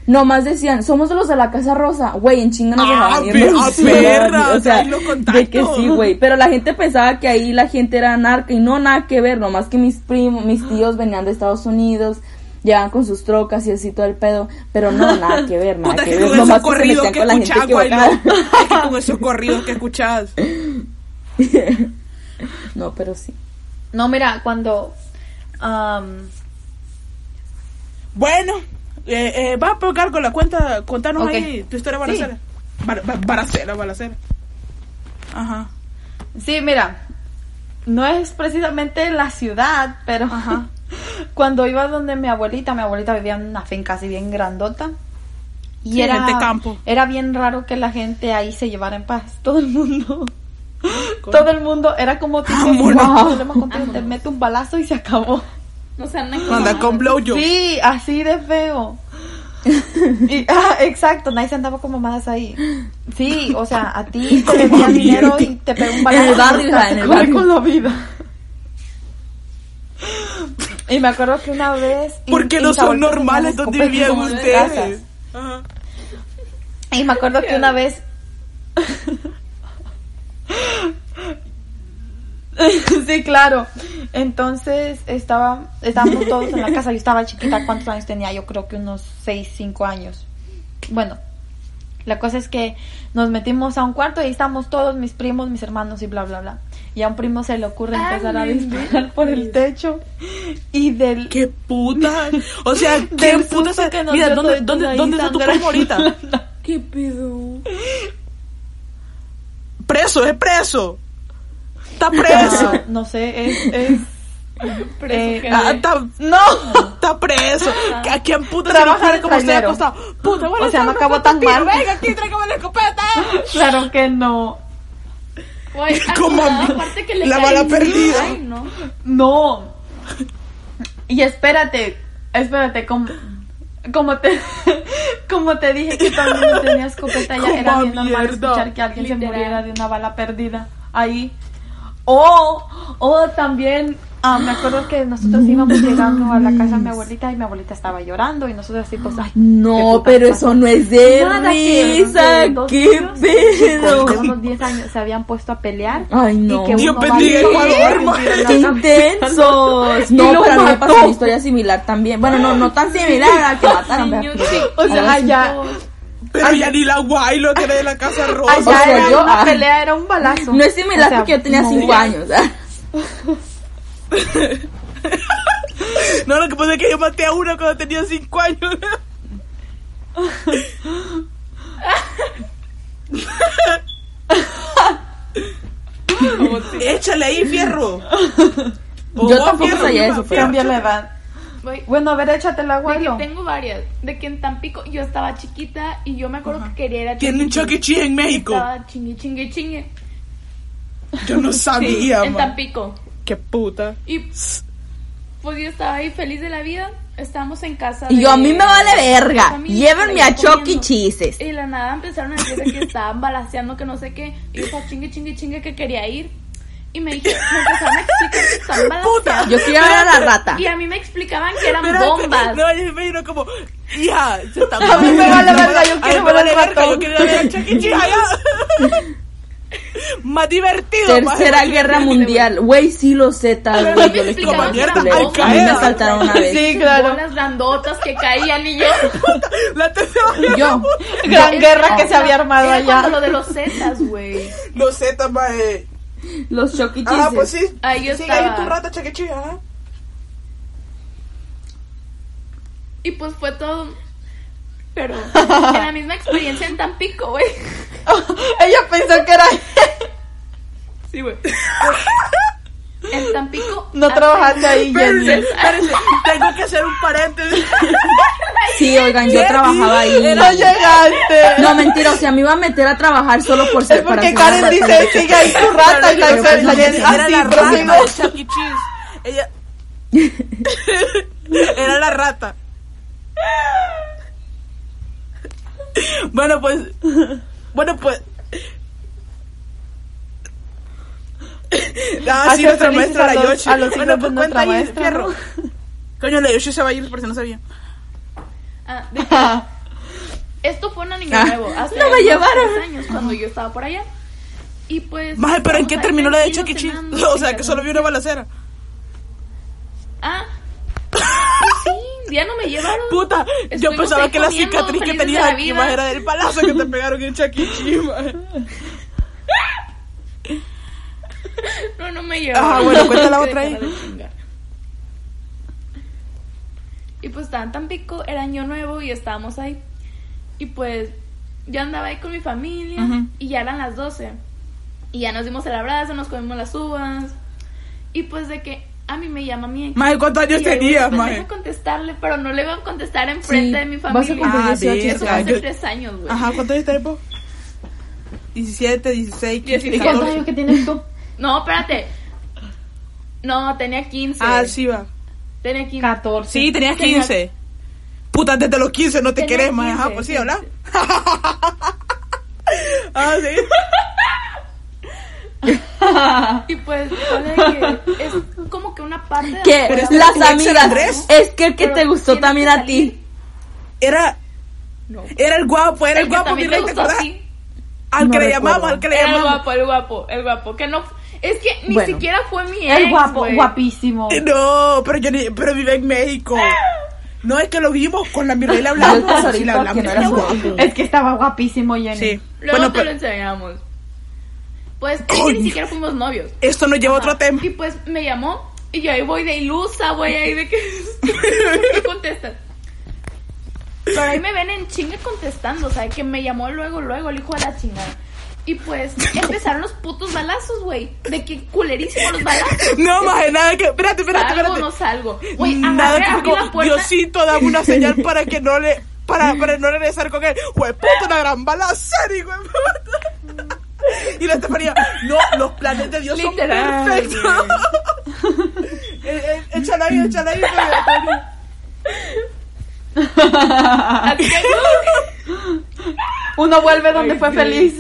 S1: nomás decían, somos los de la Casa Rosa, güey, en chinga nos
S3: Ah,
S1: dejaban
S3: ah, perra,
S1: o sea, de que sí, güey, pero la gente pensaba que ahí la gente era narca y no nada que ver, nomás que mis primos, mis tíos venían de Estados Unidos, llegaban con sus trocas y así todo el pedo, pero no, nada que ver, nada
S3: Puta,
S1: que
S3: que
S1: ver,
S3: con esos
S1: nomás que se
S3: corridos
S1: metían
S3: que
S1: con la gente
S3: no. Es que con esos corridos que escuchás.
S1: No, pero sí.
S4: No, mira, cuando... am,
S3: Bueno, eh, eh, va a pegar con la cuenta, contanos
S4: Ok.
S3: ahí tu historia balacera. Bar- bar- Balacera, balacera. Ajá.
S4: sí, mira, no es precisamente en la ciudad, pero
S3: Ajá.
S4: Cuando iba donde mi abuelita, mi abuelita vivía en una finca así bien grandota. Y
S3: Sí,
S4: era,
S3: gente campo.
S4: era bien raro que la gente ahí se llevara en paz. Todo el mundo. Todo el mundo era como tipo,
S3: Vámonos.
S4: "Wow, problema contigo, te mete un balazo y se acabó.
S2: No sean
S3: Anda con blowjob.
S4: Sí, así de feo. Y, ah, exacto, nadie se andaba como más ahí. Sí, o sea, a ti te
S3: mierda.
S4: dinero y te pegó un balazo.
S1: En el barrio, en el
S4: corre
S1: barrio.
S4: con la vida. Y me acuerdo que una vez...
S3: Porque no son normales donde vivían ustedes. Ajá.
S4: Y Y me acuerdo que una vez. sí, claro. Entonces estaba, estábamos todos en la casa. Yo estaba chiquita. ¿Cuántos años tenía? Yo creo que unos 6, 5 años. Bueno, la cosa es que nos metimos a un cuarto y ahí estamos todos, mis primos, mis hermanos y bla, bla, bla. Y a un primo se le ocurre
S2: Ay,
S4: empezar a disparar por el techo. Y del.
S3: ¡Qué puta! O sea, ¿qué puta se...
S4: que nos
S3: Mira, ¿dónde, dónde, dónde está tu primo ahorita?
S1: ¿Qué pedo?
S3: Preso, es preso. Está preso.
S4: Ah, no sé, es. es eh,
S2: que-
S3: Ah, está,
S4: no,
S3: está preso. ¿A quién puta se le
S4: Trabaja
S3: ocurre
S4: de
S3: como estoy
S4: trailero.
S3: acostado? Puta, bueno,
S4: O sea, no acabó tan mal.
S3: Venga aquí, tráigame la escopeta.
S4: claro que no.
S2: Güey, aparte que le
S3: la bala perdida.
S2: Ay, no.
S4: No. Y espérate, espérate, como, como te como te dije que también no tenía escopeta, ya era bien normal escuchar que alguien
S2: Literal.
S4: se muriera de una bala perdida ahí. O, o también, ah, me acuerdo que nosotros íbamos llegando a la casa de mi abuelita y mi abuelita estaba llorando y nosotros así pues, ay,
S1: No,
S4: ¿qué
S1: pero
S4: pasó?
S1: eso no es de
S4: Nada, que-
S1: risa.
S4: que
S1: ¿Qué pedo?
S4: De unos 10 años se habían puesto a pelear.
S1: Ay, no.
S4: Y que uno
S3: Ecuador, man.
S1: ¡Qué intensos! No, pero a mí me pasó una historia similar también. Bueno, no, no tan similar a que mataron,
S2: Niños,
S1: pero-
S2: sí.
S4: O sea, ya,
S3: Pero ya ni la guay lo que era de la casa rosa.
S4: allá
S1: O sea,
S4: era
S1: yo-
S4: una
S1: ah.
S4: pelea, era un balazo.
S1: No es similar
S4: O sea,
S1: porque yo tenía
S4: no.
S1: 5 años.
S3: No, lo que pasa es que yo maté a una cuando tenía 5 años. Échale ahí, fierro. O
S1: Yo
S3: vos,
S1: tampoco
S3: fierro,
S1: sabía eso, pero-
S4: Cambia la edad. Bueno, a ver, échate el
S2: de que
S4: abuelo.
S2: tengo varias. De que en Tampico yo estaba chiquita y yo me acuerdo que quería ir a
S3: Tienen Chuck E. Cheese en México.
S2: Estaba chingue, chingue, chingue.
S3: Yo no sabía,
S2: en
S3: man.
S2: Tampico.
S3: Qué puta.
S2: Y pues yo estaba ahí feliz de la vida. Estábamos en casa.
S1: Y yo,
S2: de-
S1: a mí me vale verga.
S2: familia,
S1: Llévenme a
S2: ahí
S1: Chuck E. Cheeses.
S2: Y la nada empezaron a decir de que estaban balaseando, que no sé qué. Y yo estaba chingue, chingue, chingue que quería ir. Y me dije, me empezaron a explicar que estaban balaseando.
S1: Yo quiero ver a la rata.
S2: Y a mí me explicaban que eran
S3: Espérate.
S2: bombas.
S3: No, yo me imagino como, hija, se está
S4: A mí me vale verga, yo
S3: A mí
S4: quiero
S3: me
S4: ver
S3: vale
S4: al
S3: verga,
S4: ratón.
S3: yo quiero ver a Chuck. Cheese allá. Más divertido, más
S1: Tercera Guerra Mundial. Güey, sí lo sé, tal vez.
S2: a mí
S1: Yo les como. A mí me asaltaron una vez.
S4: Sí, claro.
S2: Bolas grandotas que caían y yo.
S3: La tercera
S1: Yo.
S4: Gran guerra que se había armado allá.
S2: lo de los Zetas, güey.
S3: No sé, tama, eh.
S1: Los E.
S3: Ah, pues sí.
S2: Ahí yo
S3: Sigue ahí
S2: estaba.
S3: tu rata.
S2: Y pues fue todo. Pero en la misma experiencia en Tampico, güey.
S4: Ella pensó que era.
S2: Sí, güey. En Tampico.
S4: No trabajaste ahí, Jenny.
S3: Tengo que hacer un paréntesis.
S1: Sí, oigan, yo trabajaba ahí.
S4: No llegaste.
S1: No, mentira, o sea, me iba a meter a trabajar solo por ser
S4: Es porque Karen dice, sigue ahí tu rata y la,
S1: pues era
S3: la rata de. Cheese. Ella. Era la rata. Bueno, pues. Bueno, pues. Ah, sí, nuestra maestra, la Yoshi.
S4: a los
S3: Bueno, pues cuenta ahí,
S4: maestra,
S3: fierro.
S4: ¿no?
S3: Coño, la Yoshi se va a ir por si no sabía.
S2: Ah, esto fue un año
S1: Ah,
S2: nuevo. Hace
S1: no me llevaron.
S2: años cuando yo estaba por allá. Y pues.
S3: Pero ¿en qué terminó la de
S2: tranquilos
S3: Chuck E. Cheese? O sea, que solo vi una balacera.
S2: Ah. pues sí, ya no me llevaron.
S3: Puta, yo pensaba que la cicatriz que tenías
S2: la
S3: aquí era del palazo que te pegaron en Chuck E.
S2: No, no me llevaron.
S3: Ajá, bueno, cuenta la otra ahí.
S2: Y pues estaban tan pico, era año nuevo y estábamos ahí. Y pues yo andaba ahí con mi familia y ya eran las 12. Y ya nos dimos el abrazo, nos comimos las uvas. Y pues de que a mí me llama mi ex.
S3: Maje, ¿cuántos años tenías,
S2: pues,
S3: maje?
S2: deja contestarle, pero no le iba a contestar enfrente
S1: Sí,
S2: de mi
S1: vas a
S2: familia.
S1: cumplir
S3: Ah,
S1: 18
S2: Eso fue
S3: verga,
S2: hace
S3: yo-
S2: tres años, güey.
S3: Ajá, ¿cuántos años tenés vos? 17, 16, 15,
S4: ¿Y
S2: 16.
S4: cuántos
S3: 14.
S4: años que tienes tú?
S2: No, espérate. No, tenía 15.
S3: Ah, sí va.
S2: Tenía 15.
S4: 14.
S3: Sí, tenías
S2: Tenía-
S3: 15. Puta, desde los 15 no te
S2: Tenía
S3: querés, maje. Ajá,
S2: 15,
S3: pues sí, habla. ah, sí.
S2: Y pues, que es como que una parte de
S1: Que
S2: la
S1: las
S3: era
S1: amigas.
S3: Andrés.
S1: Es que el que
S2: Pero
S1: te gustó también a ti.
S3: Era.
S2: No.
S3: Era el guapo, era el,
S2: que
S3: guapo. Al
S1: No
S3: que le llamamos, al que le
S2: Era el
S3: llamamos.
S2: guapo, el guapo, el guapo. Que no. Es que ni
S1: Bueno.
S2: siquiera fue mi ex.
S4: El guapo,
S2: güey.
S4: guapísimo.
S3: No, pero yo ni, pero vive en México. No, es que lo vimos con la mi rey le
S1: Yo
S3: hablamos. sí, le hablamos.
S1: que no era guapo.
S4: Es que estaba guapísimo, Jenny.
S3: Sí.
S2: Luego
S3: Bueno,
S2: te lo
S3: pero
S2: enseñamos. Pues ni siquiera fuimos novios.
S3: esto nos lleva a otro tema.
S2: Y pues me llamó y yo ahí voy de ilusa, güey, ahí de que ¿qué contestas. Pero ahí me ven en chinga contestando, o sea, que me llamó luego, luego el hijo de la chingada. Y pues empezaron los putos balazos, güey. De que culerísimo los balazos.
S3: No, más nada que. Espérate, espérate,
S2: ¿Salgo
S3: espérate.
S2: no salgo? Güey,
S3: Nada que como
S2: la puerta.
S3: Diosito dame una señal para que no le. Para, para no regresar con él. Güey, puta, una gran balacera, hijo de puta. Y la Estefanía, no, los planes de Dios son perfectos. Eh, eh, échala ahí, échala ahí. Estefanía.
S2: Así que,
S4: Uno vuelve donde
S2: Ay,
S4: fue feliz.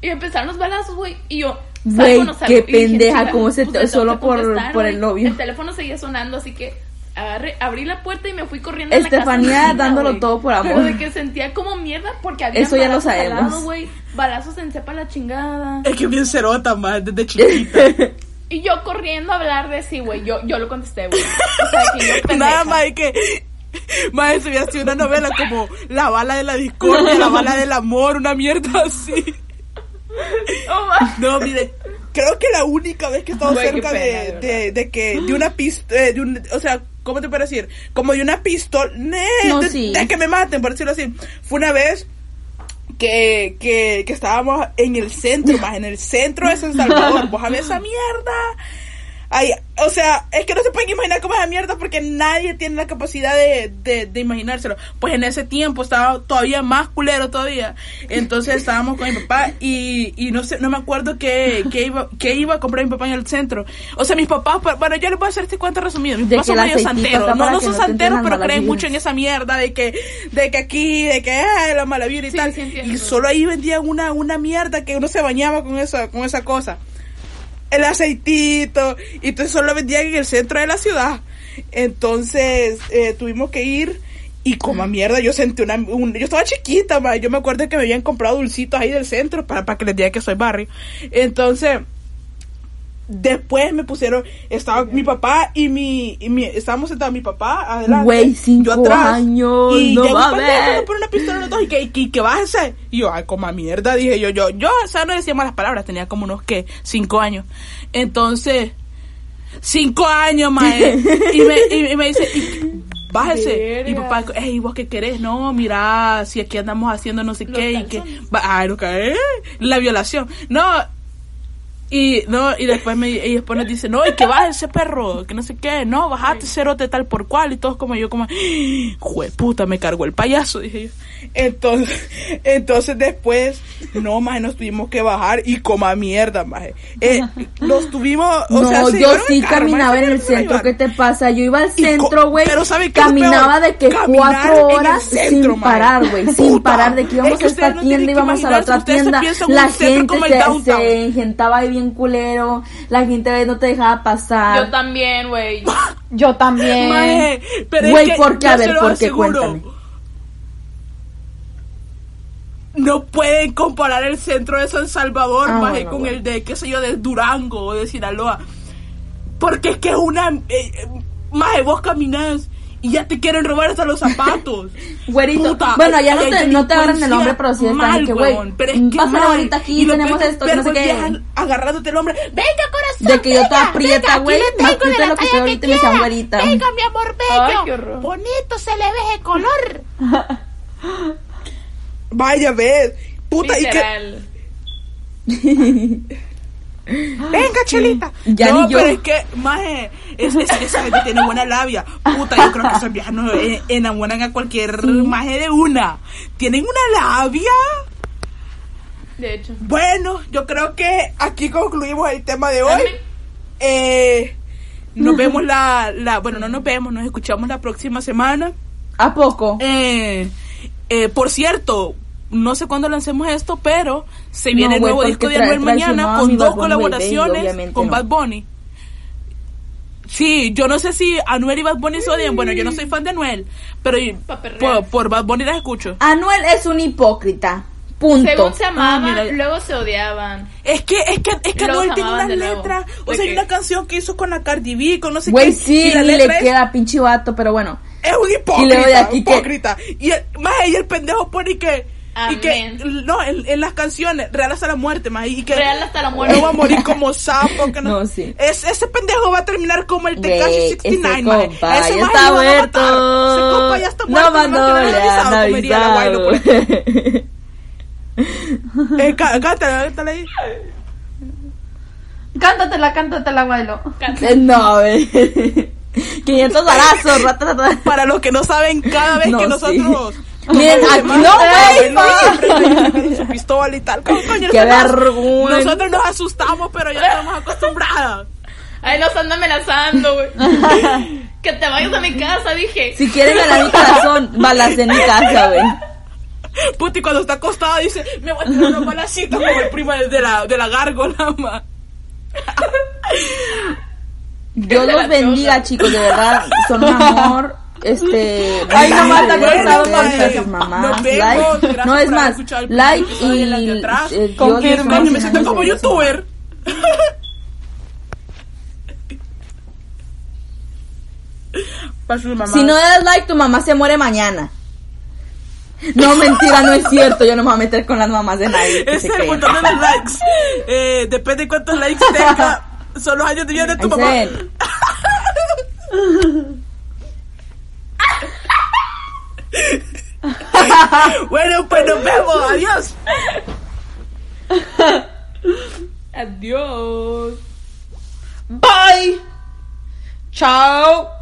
S2: Y empezaron los balazos, güey. Y yo.
S1: Güey,
S2: salgo o no salgo.
S1: qué pendeja,
S2: "Chinga,
S1: cómo se
S2: pues,
S1: solo por- por el
S2: güey".
S1: novio.
S2: El teléfono seguía sonando, así que agarré, abrí la puerta y me fui corriendo. a la casa
S1: Estefanía dándolo todo por amor.
S2: Pero de que sentía como mierda porque había
S1: Eso ya lo sabemos.
S2: güey. Balazos en cepa la chingada.
S3: Es que bien cerota, más desde chiquita.
S2: Y yo corriendo a hablar de sí, güey. Yo, yo lo contesté, güey. O sea, que yo pendeja.
S3: Nada más que. Más eso hubiera sido una novela como La bala de la discordia, La bala del amor, una mierda así. No, mire, creo que la única vez que he estado cerca
S2: pena,
S3: de,
S2: de
S3: de, de que de una pistola, de un, o sea, ¿cómo te puedo decir? Como de una pistola,
S1: No,
S3: de,
S1: sí.
S3: de que me maten, por decirlo así. Fue una vez que, que, que estábamos en el centro, más en el centro de San Salvador. Vos a esa mierda. Ay, o sea, es que no se pueden imaginar cómo es esa mierda porque nadie tiene la capacidad de, de, de imaginárselo. Pues en ese tiempo estaba todavía más culero todavía. Entonces estábamos con mi papá y, y no sé, no me acuerdo qué, qué iba, qué iba a comprar mi papá en el centro. O sea, mis papás, pa- bueno, yo les voy a hacer este cuento resumido. Mis papás son medio santeros. No, son
S1: no
S3: santeros, pero creen mucho en esa mierda de que, de que aquí, de que ay, la mala vibra y
S2: Sí,
S3: tal.
S2: sí,
S3: y solo ahí vendían una, una mierda que uno se bañaba con esa, con esa cosa el aceitito y entonces solo vendían en el centro de la ciudad. Entonces eh, tuvimos que ir y como mierda yo sentí una un- yo estaba chiquita ma, yo me acuerdo que me habían comprado dulcitos ahí del centro para, para que les diga que soy barrio. Entonces después me pusieron estaba mi papá y mi, y mi estábamos sentados mi papá adelante
S1: Güey, cinco
S3: yo atrás
S1: años,
S3: y
S1: no
S3: pendejo, me pone una pistola en los dos y que, que, que bájese. Y yo, ay, como mierda, dije yo, yo, yo, o sea, no decía malas palabras, tenía como unos, que Cinco años. Entonces, cinco años, mae. y, me, y, y me dice, y- bájese. Y papá, hey, ¿vos qué querés? No, mira, si aquí andamos haciendo no sé
S2: Los
S3: qué y que, va- ay, no, eh, la violación. No, y no, y después me y después nos dice, no, y que baje ese perro, que no sé qué, no, bajate cerote tal por cual, y todos como yo como, jue puta, me cargó el payaso, dije yo. Entonces, entonces después, no, más nos tuvimos que bajar y coma mierda, más. Eh, nos tuvimos, o
S1: no,
S3: sea, se
S1: yo sí
S3: carro,
S1: caminaba
S3: maje,
S1: en el centro. ¿Qué te pasa? Yo iba al centro, güey.
S3: pero ¿sabe qué es lo
S1: Caminaba de que cuatro horas
S3: centro,
S1: sin
S3: maje.
S1: parar, güey. Sin parar. De que íbamos
S3: Es que
S1: a esta
S3: no
S1: tienda, íbamos a la otra tienda. La gente se, se engentaba ahí bien culero. La gente no te dejaba pasar.
S2: Yo también, güey.
S4: Yo también.
S3: Maje, pero
S1: Güey,
S3: es que
S1: ¿por qué? A ver, ¿por qué? Cuéntame.
S3: No pueden comparar el centro de San Salvador,
S1: Ah,
S3: maje, con
S1: bueno.
S3: el de, qué sé yo, de Durango o de Sinaloa. Porque es que es una... Eh, eh, maje, vos caminás y ya te quieren robar hasta los zapatos.
S1: Güerito.
S3: Puta,
S1: bueno, ya no te, no te agarran el nombre,
S3: delincuencia
S1: pero sí están
S3: mal,
S1: que, güey.
S3: pero es que
S1: Pásale
S3: mal.
S1: ahorita aquí,
S3: Y
S1: tenemos esto, no sé qué.
S3: Agarrándote el hombre. Venga, corazón.
S1: De que yo estaba
S3: venga,
S1: prieta,
S3: venga, aquí
S1: güey, más
S3: de la
S1: lo que ahorita me
S3: quiera.
S1: güerita.
S3: Venga, mi amor bello.
S2: Ay.
S3: Bonito se le ve ese color. Vaya, ves. Puta, y que... Venga, chelita.
S1: Ya
S3: no,
S1: ni yo.
S3: pero es que, maje, es, es esa gente tiene buena labia. Puta, yo creo que esos viejas no eh, enamoran a cualquier maje de una. Tienen una labia.
S2: De hecho.
S3: Bueno, yo creo que aquí concluimos el tema de hoy. Eh, nos vemos la, la, bueno, no nos vemos, nos escuchamos la próxima semana.
S1: ¿A poco?
S3: Eh, eh, por cierto, no sé cuándo lancemos esto, pero se
S1: No,
S3: viene el nuevo disco de Anuel mañana con dos colaboraciones con
S1: no.
S3: Bad Bunny. Sí, yo no sé si Anuel y Bad Bunny se odian. Bueno, yo no soy fan de Anuel, pero y- por, por Bad Bunny las escucho.
S1: Anuel es un hipócrita. Punto.
S2: Según se amaban,
S3: Ah, mira.
S2: luego se odiaban.
S3: Es que, es que, es que Anuel tiene
S2: amaban
S3: unas letras. O
S2: ¿De
S3: sea, hay una canción que hizo con la Cardi B, con no sé
S1: Güey,
S3: qué.
S1: sí,
S3: y la
S1: ni le
S3: es-
S1: queda pinche vato, pero bueno.
S3: Es un
S1: Y
S3: hipócrita,
S1: luego de aquí que-
S3: hipócrita. Y el, más y el pendejo pone que, y que,
S2: Amén.
S3: no, en, en las canciones, real hasta la muerte, más y que
S2: Real hasta la muerte.
S3: no va a morir como sapo, que no,
S1: No, sí.
S3: Es, ese pendejo va a terminar como el Tekashi
S1: ese
S3: 69, maje.
S1: compa
S3: Ese
S1: ya está muerto.
S3: matar. Ese compa ya está muerto.
S1: No
S3: que no han
S1: han
S3: avisado, la Guaylo, pues.
S1: avisado.
S3: Eh, cá- cántala, cántala ahí.
S4: Cántatela, cántatela, Guaylo.
S1: Eh, No, güey. 500 balazos.
S3: Para los que no saben, cada vez
S1: No,
S3: que
S1: sí. Miren, aquí no, güey,
S3: no, con su pistola y tal. ¿Cómo coño?
S1: Qué
S3: Nosotros-
S1: vergüenza.
S3: Nosotros nos asustamos, pero ya estamos acostumbradas.
S2: Ahí los ando amenazando, güey. que te vayas a mi casa, dije.
S1: Si quieren ganar mi corazón, balas en mi casa, güey.
S3: Puti cuando está acostada dice, me voy a tirar unos balacitos como el primo de la, de la gárgola, ma.
S1: Dios
S2: de
S1: los bendiga, chicos, de verdad. Son un amor. Este.
S4: Ay, no,
S1: bendigan
S4: Marta,
S1: a
S4: no
S1: like.
S3: gracias
S1: es más, like
S3: y
S1: eh,
S3: Coño, me siento como youtuber.
S1: Si no das like, tu mamá se muere mañana. No, mentira, no es cierto. Yo no me voy a meter con las mamás de nadie.
S3: es el montón de los likes. Eh, depende de cuántos likes tenga. Son los años de vida de tu
S1: se
S3: mamá. Bueno, pues nos vemos. Adiós.
S2: Adiós.
S4: Bye. Chao.